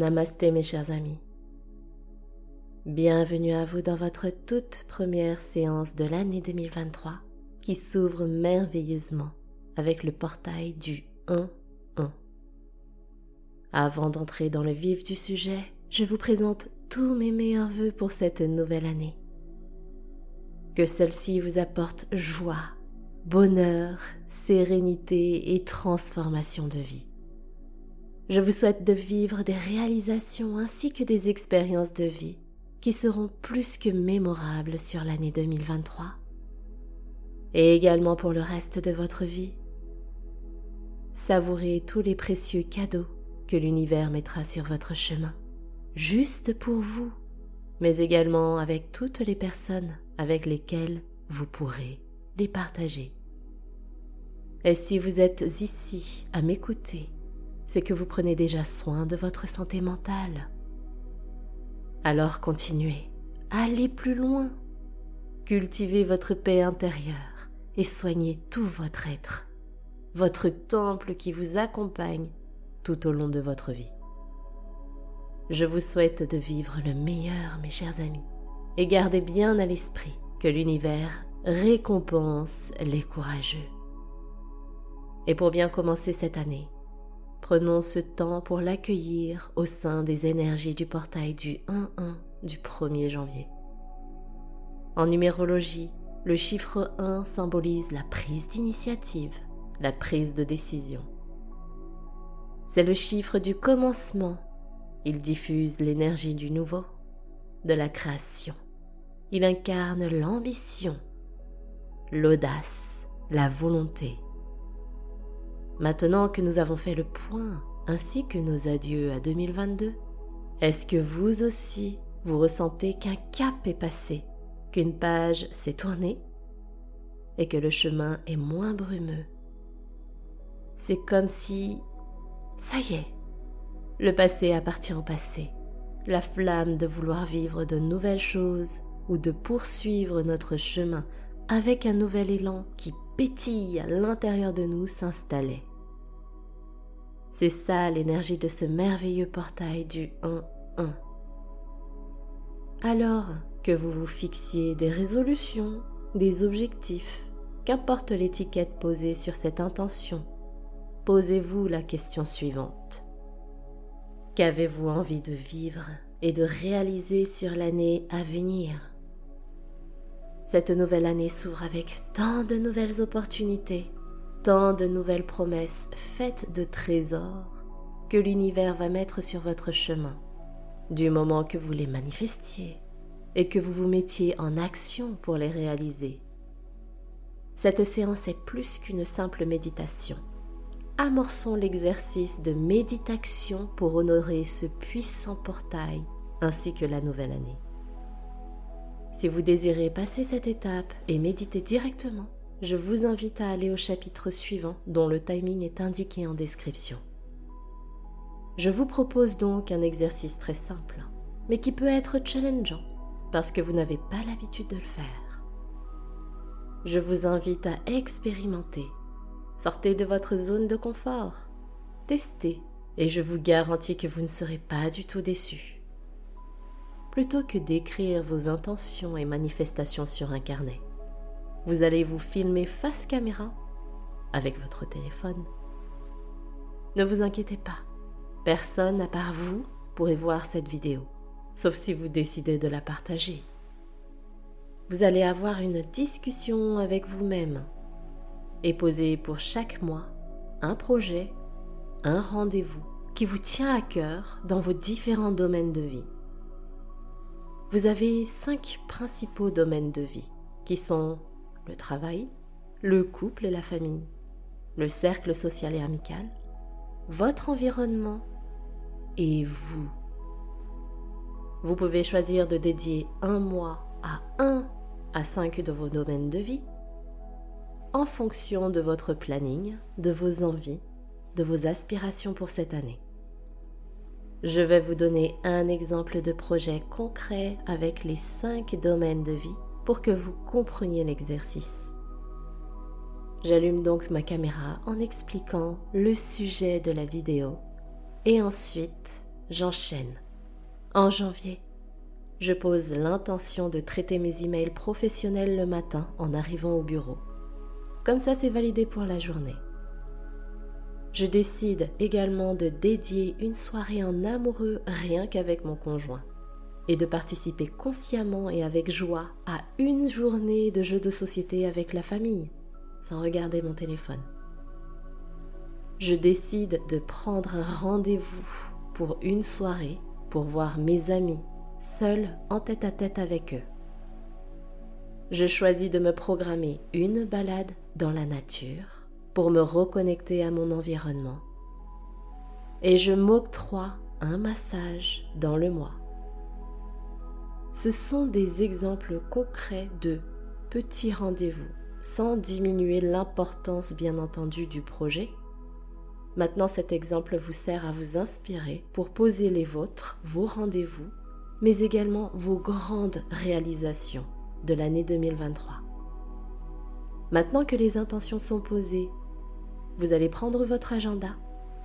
Namasté mes chers amis. Bienvenue à vous dans votre toute première séance de l'année 2023 qui s'ouvre merveilleusement avec le portail du 1-1. Avant d'entrer dans le vif du sujet, je vous présente tous mes meilleurs voeux pour cette nouvelle année. Que celle-ci vous apporte joie, bonheur, sérénité et transformation de vie. Je vous souhaite de vivre des réalisations ainsi que des expériences de vie qui seront plus que mémorables sur l'année 2023 et également pour le reste de votre vie. Savourez tous les précieux cadeaux que l'univers mettra sur votre chemin, juste pour vous, mais également avec toutes les personnes avec lesquelles vous pourrez les partager. Et si vous êtes ici à m'écouter, c'est que vous prenez déjà soin de votre santé mentale. Alors continuez, allez plus loin, cultivez votre paix intérieure et soignez tout votre être, votre temple qui vous accompagne tout au long de votre vie. Je vous souhaite de vivre le meilleur, mes chers amis, et gardez bien à l'esprit que l'univers récompense les courageux. Et pour bien commencer cette année, Prenons ce temps pour l'accueillir au sein des énergies du portail du 1-1 du 1er janvier. En numérologie, le chiffre 1 symbolise la prise d'initiative, la prise de décision. C'est le chiffre du commencement. Il diffuse l'énergie du nouveau, de la création. Il incarne l'ambition, l'audace, la volonté Maintenant que nous avons fait le point, ainsi que nos adieux à 2022, est-ce que vous aussi, vous ressentez qu'un cap est passé, qu'une page s'est tournée et que le chemin est moins brumeux? C'est comme si... Ça y est, le passé appartient au passé. La flamme de vouloir vivre de nouvelles choses ou de poursuivre notre chemin avec un nouvel élan qui pétille à l'intérieur de nous s'installait. C'est ça l'énergie de ce merveilleux portail du 1-1. Alors que vous vous fixiez des résolutions, des objectifs, qu'importe l'étiquette posée sur cette intention, posez-vous la question suivante. Qu'avez-vous envie de vivre et de réaliser sur l'année à venir? Cette nouvelle année s'ouvre avec tant de nouvelles opportunités tant de nouvelles promesses faites de trésors que l'univers va mettre sur votre chemin, du moment que vous les manifestiez et que vous vous mettiez en action pour les réaliser. Cette séance est plus qu'une simple méditation. Amorçons l'exercice de méditation pour honorer ce puissant portail ainsi que la nouvelle année. Si vous désirez passer cette étape et méditer directement, je vous invite à aller au chapitre suivant dont le timing est indiqué en description. Je vous propose donc un exercice très simple, mais qui peut être challengeant parce que vous n'avez pas l'habitude de le faire. Je vous invite à expérimenter. Sortez de votre zone de confort. Testez et je vous garantis que vous ne serez pas du tout déçu. Plutôt que d'écrire vos intentions et manifestations sur un carnet, vous allez vous filmer face caméra avec votre téléphone. Ne vous inquiétez pas, personne à part vous pourrait voir cette vidéo, sauf si vous décidez de la partager. Vous allez avoir une discussion avec vous-même et poser pour chaque mois un projet, un rendez-vous qui vous tient à cœur dans vos différents domaines de vie. Vous avez cinq principaux domaines de vie qui sont le travail, le couple et la famille, le cercle social et amical, votre environnement et vous. Vous pouvez choisir de dédier un mois à un à cinq de vos domaines de vie en fonction de votre planning, de vos envies, de vos aspirations pour cette année. Je vais vous donner un exemple de projet concret avec les cinq domaines de vie pour que vous compreniez l'exercice. J'allume donc ma caméra en expliquant le sujet de la vidéo et ensuite j'enchaîne. En janvier, je pose l'intention de traiter mes emails professionnels le matin en arrivant au bureau. Comme ça, c'est validé pour la journée. Je décide également de dédier une soirée en amoureux rien qu'avec mon conjoint et de participer consciemment et avec joie à une journée de jeu de société avec la famille, sans regarder mon téléphone. Je décide de prendre un rendez-vous pour une soirée pour voir mes amis seul en tête à tête avec eux. Je choisis de me programmer une balade dans la nature pour me reconnecter à mon environnement. Et je m'octroie un massage dans le mois. Ce sont des exemples concrets de petits rendez-vous, sans diminuer l'importance bien entendu du projet. Maintenant cet exemple vous sert à vous inspirer pour poser les vôtres, vos rendez-vous mais également vos grandes réalisations de l'année 2023. Maintenant que les intentions sont posées, vous allez prendre votre agenda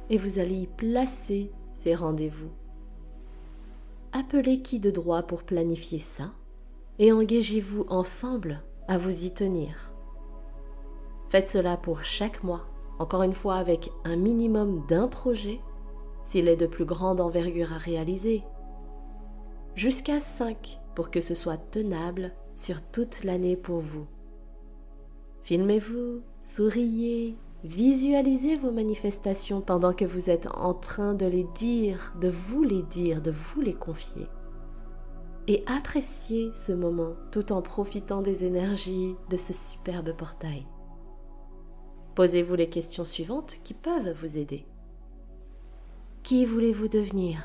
et vous allez y placer ces rendez-vous. Appelez qui de droit pour planifier ça et engagez-vous ensemble à vous y tenir. Faites cela pour chaque mois, encore une fois avec un minimum d'un projet s'il est de plus grande envergure à réaliser jusqu'à 5 pour que ce soit tenable sur toute l'année pour vous. Filmez-vous, souriez, visualisez vos manifestations pendant que vous êtes en train de les dire, de vous les dire, de vous les confier. Et appréciez ce moment tout en profitant des énergies de ce superbe portail. Posez-vous les questions suivantes qui peuvent vous aider. Qui voulez-vous devenir?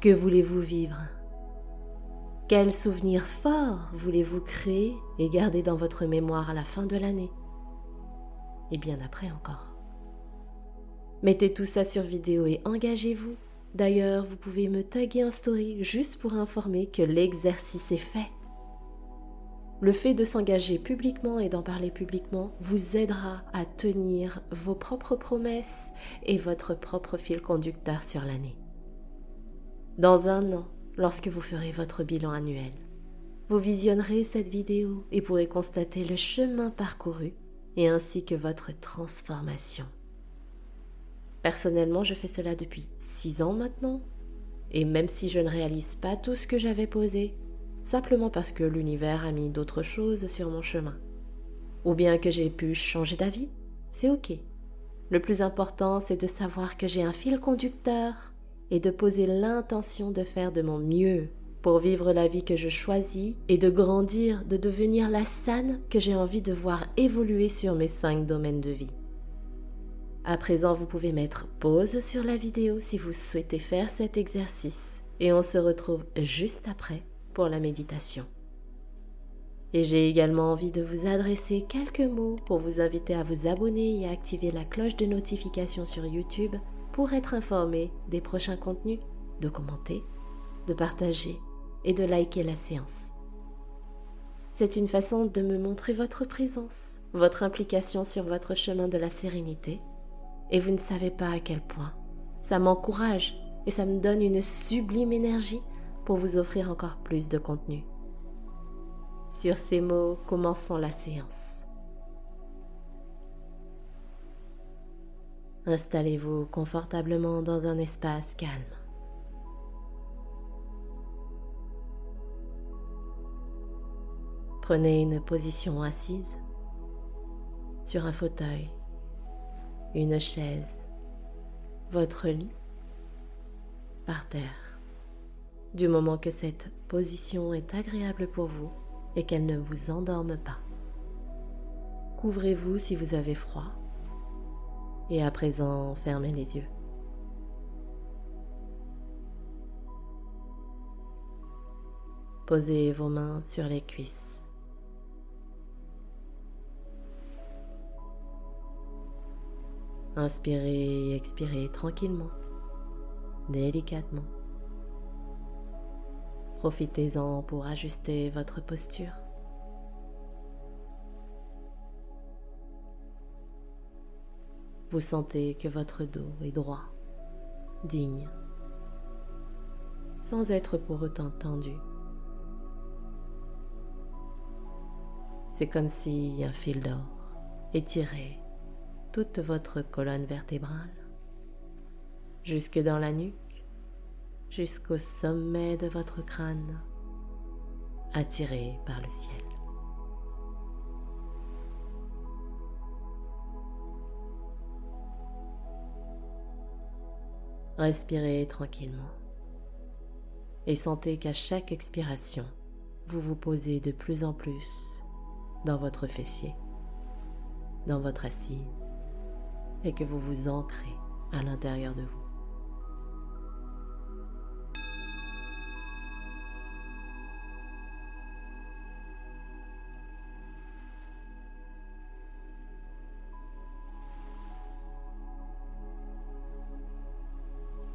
Que voulez-vous vivre? Quels souvenirs forts voulez-vous créer et garder dans votre mémoire à la fin de l'année? Et bien après encore. Mettez tout ça sur vidéo et engagez-vous. D'ailleurs, vous pouvez me taguer en story juste pour informer que l'exercice est fait. Le fait de s'engager publiquement et d'en parler publiquement vous aidera à tenir vos propres promesses et votre propre fil conducteur sur l'année dans un an, lorsque vous ferez votre bilan annuel. Vous visionnerez cette vidéo et pourrez constater le chemin parcouru et ainsi que votre transformation. Personnellement, je fais cela depuis six ans maintenant, et même si je ne réalise pas tout ce que j'avais posé, simplement parce que l'univers a mis d'autres choses sur mon chemin, ou bien que j'ai pu changer d'avis, c'est ok. Le plus important, c'est de savoir que j'ai un fil conducteur et de poser l'intention de faire de mon mieux pour vivre la vie que je choisis et de grandir, de devenir la San que j'ai envie de voir évoluer sur mes cinq domaines de vie. À présent, vous pouvez mettre pause sur la vidéo si vous souhaitez faire cet exercice et on se retrouve juste après pour la méditation. Et j'ai également envie de vous adresser quelques mots pour vous inviter à vous abonner et à activer la cloche de notification sur YouTube pour être informé des prochains contenus, de commenter, de partager et de liker la séance. C'est une façon de me montrer votre présence, votre implication sur votre chemin de la sérénité, et vous ne savez pas à quel point. Ça m'encourage et ça me donne une sublime énergie pour vous offrir encore plus de contenu. Sur ces mots, commençons la séance. Installez-vous confortablement dans un espace calme. Prenez une position assise sur un fauteuil, une chaise, votre lit, par terre. Du moment que cette position est agréable pour vous et qu'elle ne vous endorme pas. Couvrez-vous si vous avez froid et à présent, fermez les yeux. Posez vos mains sur les cuisses. Inspirez et expirez tranquillement, délicatement. Profitez-en pour ajuster votre posture. Vous sentez que votre dos est droit, digne, sans être pour autant tendu. C'est comme si un fil d'or étirait toute votre colonne vertébrale, jusque dans la nuque, jusqu'au sommet de votre crâne, attiré par le ciel. Respirez tranquillement et sentez qu'à chaque expiration, vous vous posez de plus en plus dans votre fessier, dans votre assise, et que vous vous ancrez à l'intérieur de vous.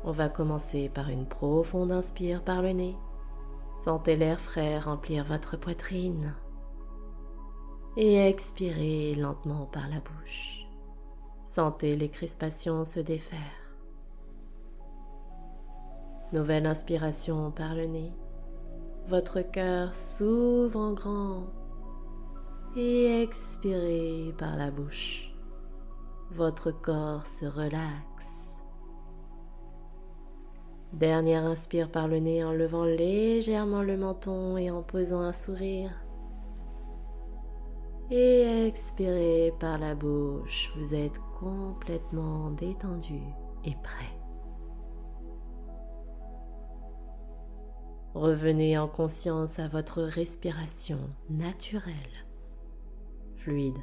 On va commencer par une profonde inspire par le nez. Sentez l'air frais remplir votre poitrine. Et expirez lentement par la bouche. Sentez les crispations se défaire. Nouvelle inspiration par le nez. Votre cœur s'ouvre en grand. Et expirez par la bouche. Votre corps se relaxe. Dernière inspire par le nez en levant légèrement le menton et en posant un sourire. Et expirez par la bouche, vous êtes complètement détendu et prêt. Revenez en conscience à votre respiration naturelle, fluide.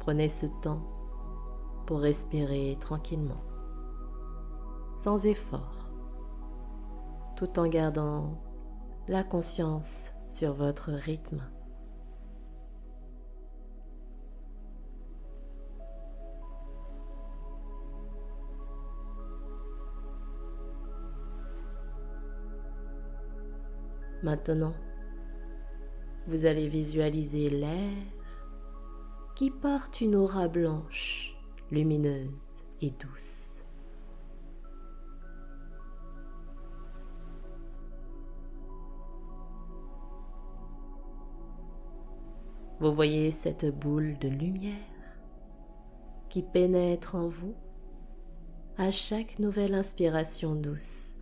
Prenez ce temps pour respirer tranquillement sans effort, tout en gardant la conscience sur votre rythme. Maintenant, vous allez visualiser l'air qui porte une aura blanche, lumineuse et douce. Vous voyez cette boule de lumière qui pénètre en vous à chaque nouvelle inspiration douce.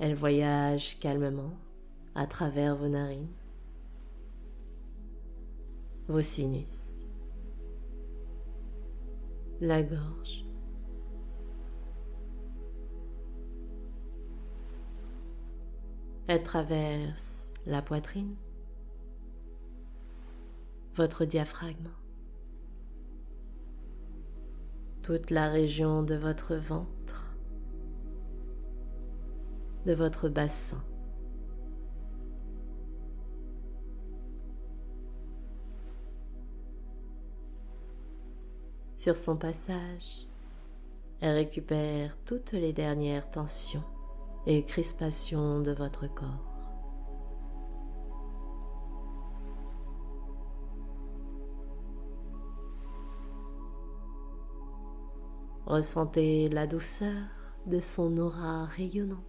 Elle voyage calmement à travers vos narines, vos sinus, la gorge, Elle traverse la poitrine, votre diaphragme, toute la région de votre ventre, de votre bassin. Sur son passage, elle récupère toutes les dernières tensions et crispation de votre corps. Ressentez la douceur de son aura rayonnante.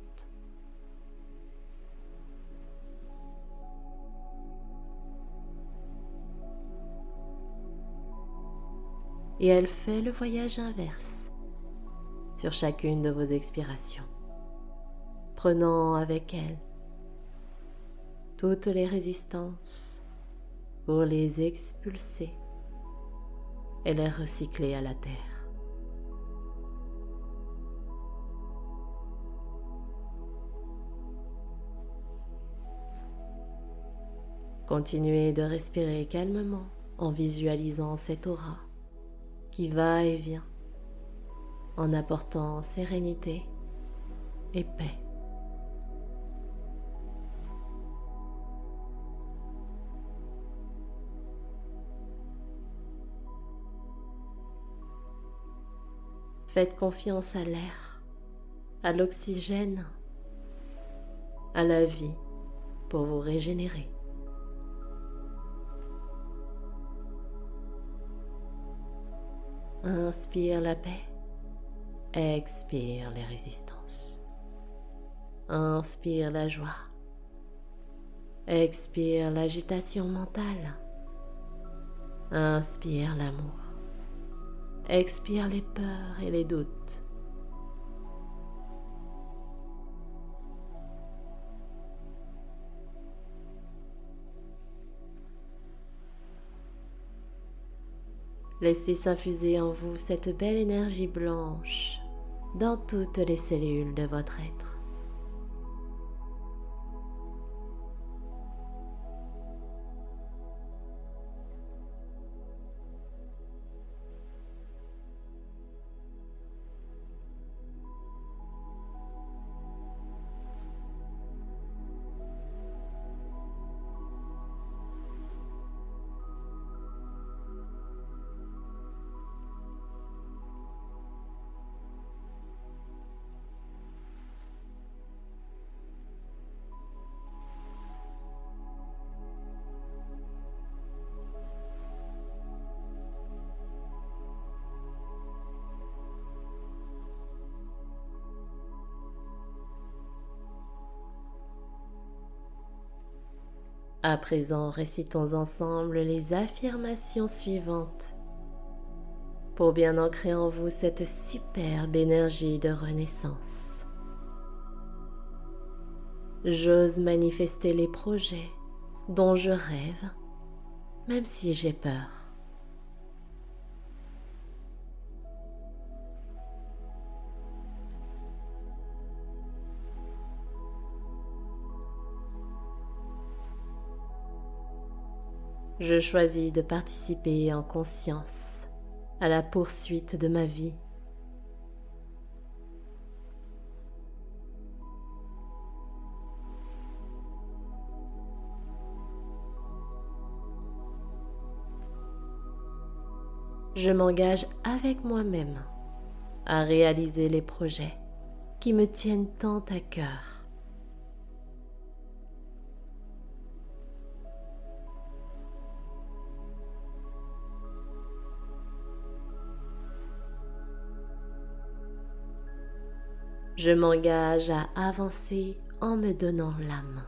Et elle fait le voyage inverse sur chacune de vos expirations prenant avec elle toutes les résistances pour les expulser et les recycler à la terre. Continuez de respirer calmement en visualisant cette aura qui va et vient en apportant sérénité et paix. Faites confiance à l'air, à l'oxygène, à la vie pour vous régénérer. Inspire la paix, expire les résistances. Inspire la joie, expire l'agitation mentale. Inspire l'amour. Expire les peurs et les doutes. Laissez s'infuser en vous cette belle énergie blanche dans toutes les cellules de votre être. À présent, récitons ensemble les affirmations suivantes pour bien ancrer en vous cette superbe énergie de renaissance. J'ose manifester les projets dont je rêve, même si j'ai peur. Je choisis de participer en conscience à la poursuite de ma vie. Je m'engage avec moi-même à réaliser les projets qui me tiennent tant à cœur. Je m'engage à avancer en me donnant la main.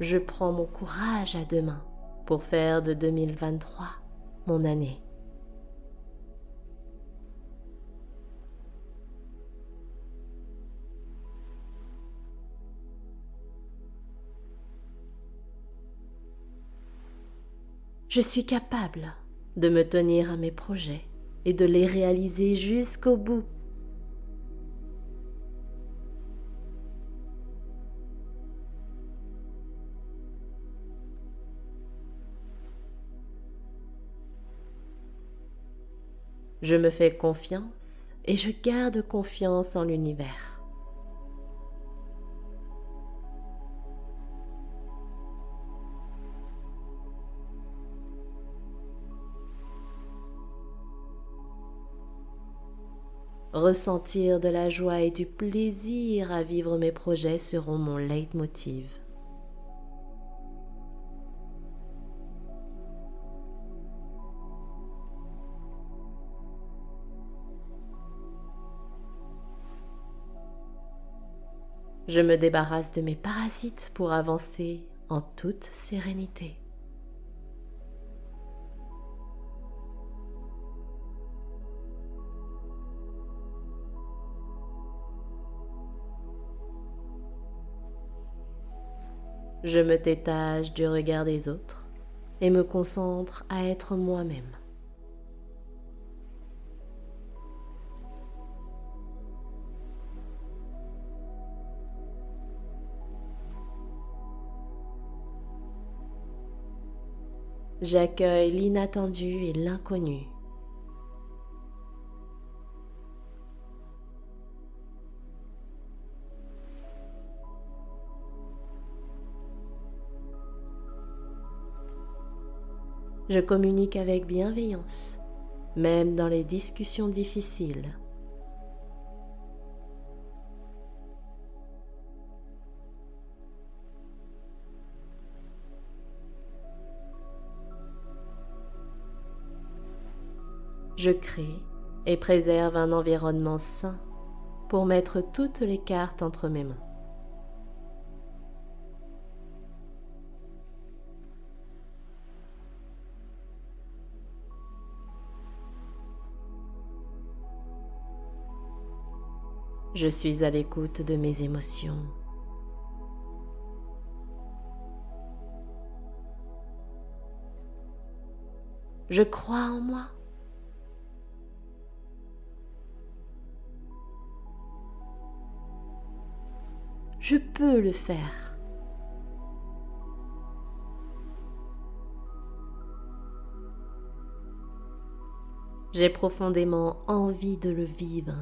Je prends mon courage à deux mains pour faire de 2023 mon année. Je suis capable de me tenir à mes projets et de les réaliser jusqu'au bout. Je me fais confiance et je garde confiance en l'univers. Ressentir de la joie et du plaisir à vivre mes projets seront mon leitmotiv. Je me débarrasse de mes parasites pour avancer en toute sérénité. Je me détache du regard des autres et me concentre à être moi-même. J'accueille l'inattendu et l'inconnu Je communique avec bienveillance, même dans les discussions difficiles. Je crée et préserve un environnement sain pour mettre toutes les cartes entre mes mains. Je suis à l'écoute de mes émotions. Je crois en moi. Je peux le faire. J'ai profondément envie de le vivre.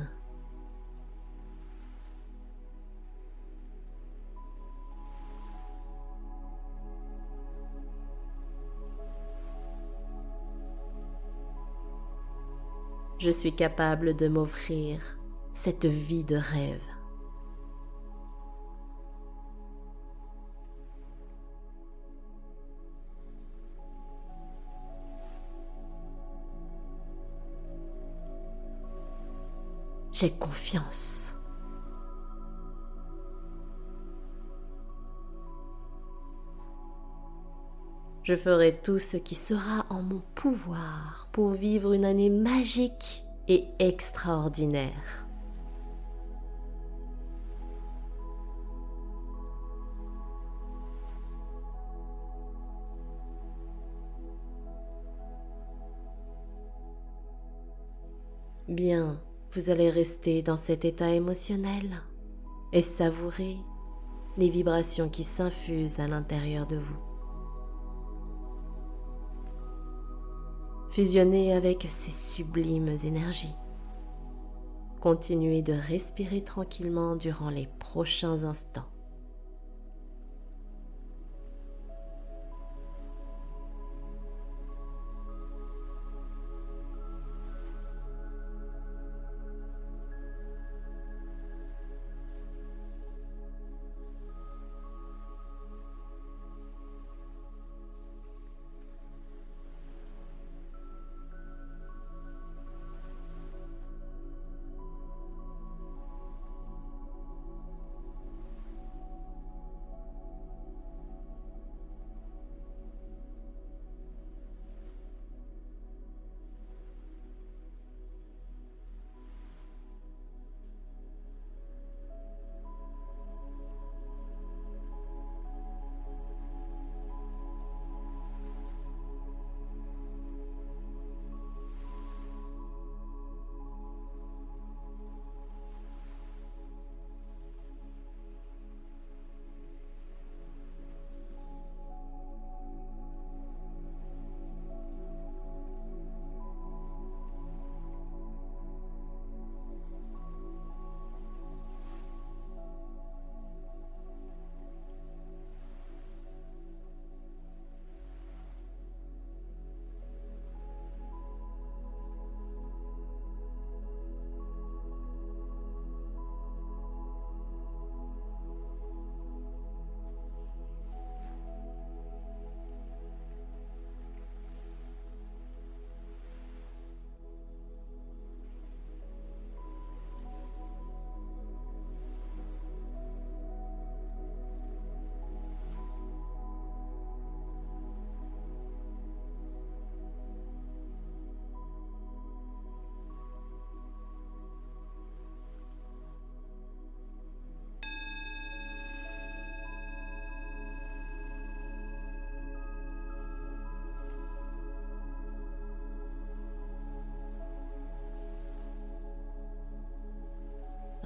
Je suis capable de m'offrir cette vie de rêve. J'ai confiance. Je ferai tout ce qui sera en mon pouvoir pour vivre une année magique et extraordinaire. Bien, vous allez rester dans cet état émotionnel et savourer les vibrations qui s'infusent à l'intérieur de vous. Fusionner avec ces sublimes énergies. Continuez de respirer tranquillement durant les prochains instants.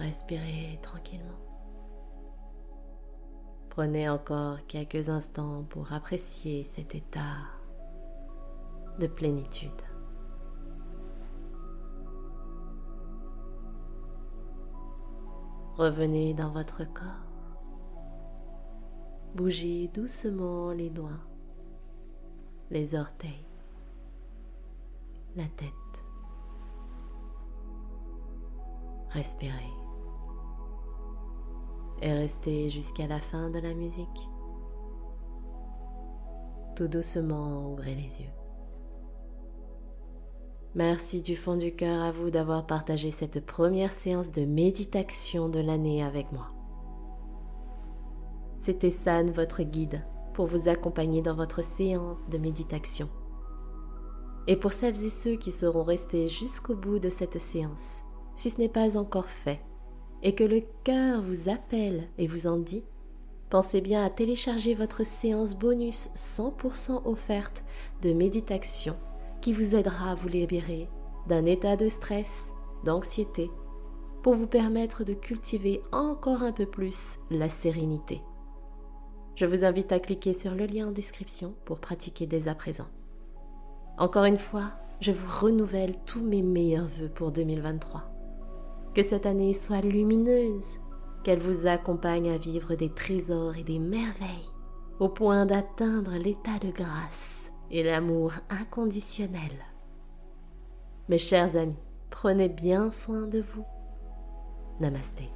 Respirez tranquillement. Prenez encore quelques instants pour apprécier cet état de plénitude. Revenez dans votre corps. Bougez doucement les doigts, les orteils, la tête. Respirez et restez jusqu'à la fin de la musique. Tout doucement, ouvrez les yeux. Merci du fond du cœur à vous d'avoir partagé cette première séance de méditation de l'année avec moi. C'était San, votre guide, pour vous accompagner dans votre séance de méditation. Et pour celles et ceux qui seront restés jusqu'au bout de cette séance, si ce n'est pas encore fait, et que le cœur vous appelle et vous en dit, pensez bien à télécharger votre séance bonus 100% offerte de méditation qui vous aidera à vous libérer d'un état de stress, d'anxiété, pour vous permettre de cultiver encore un peu plus la sérénité. Je vous invite à cliquer sur le lien en description pour pratiquer dès à présent. Encore une fois, je vous renouvelle tous mes meilleurs voeux pour 2023. Que cette année soit lumineuse, qu'elle vous accompagne à vivre des trésors et des merveilles, au point d'atteindre l'état de grâce et l'amour inconditionnel. Mes chers amis, prenez bien soin de vous. Namasté.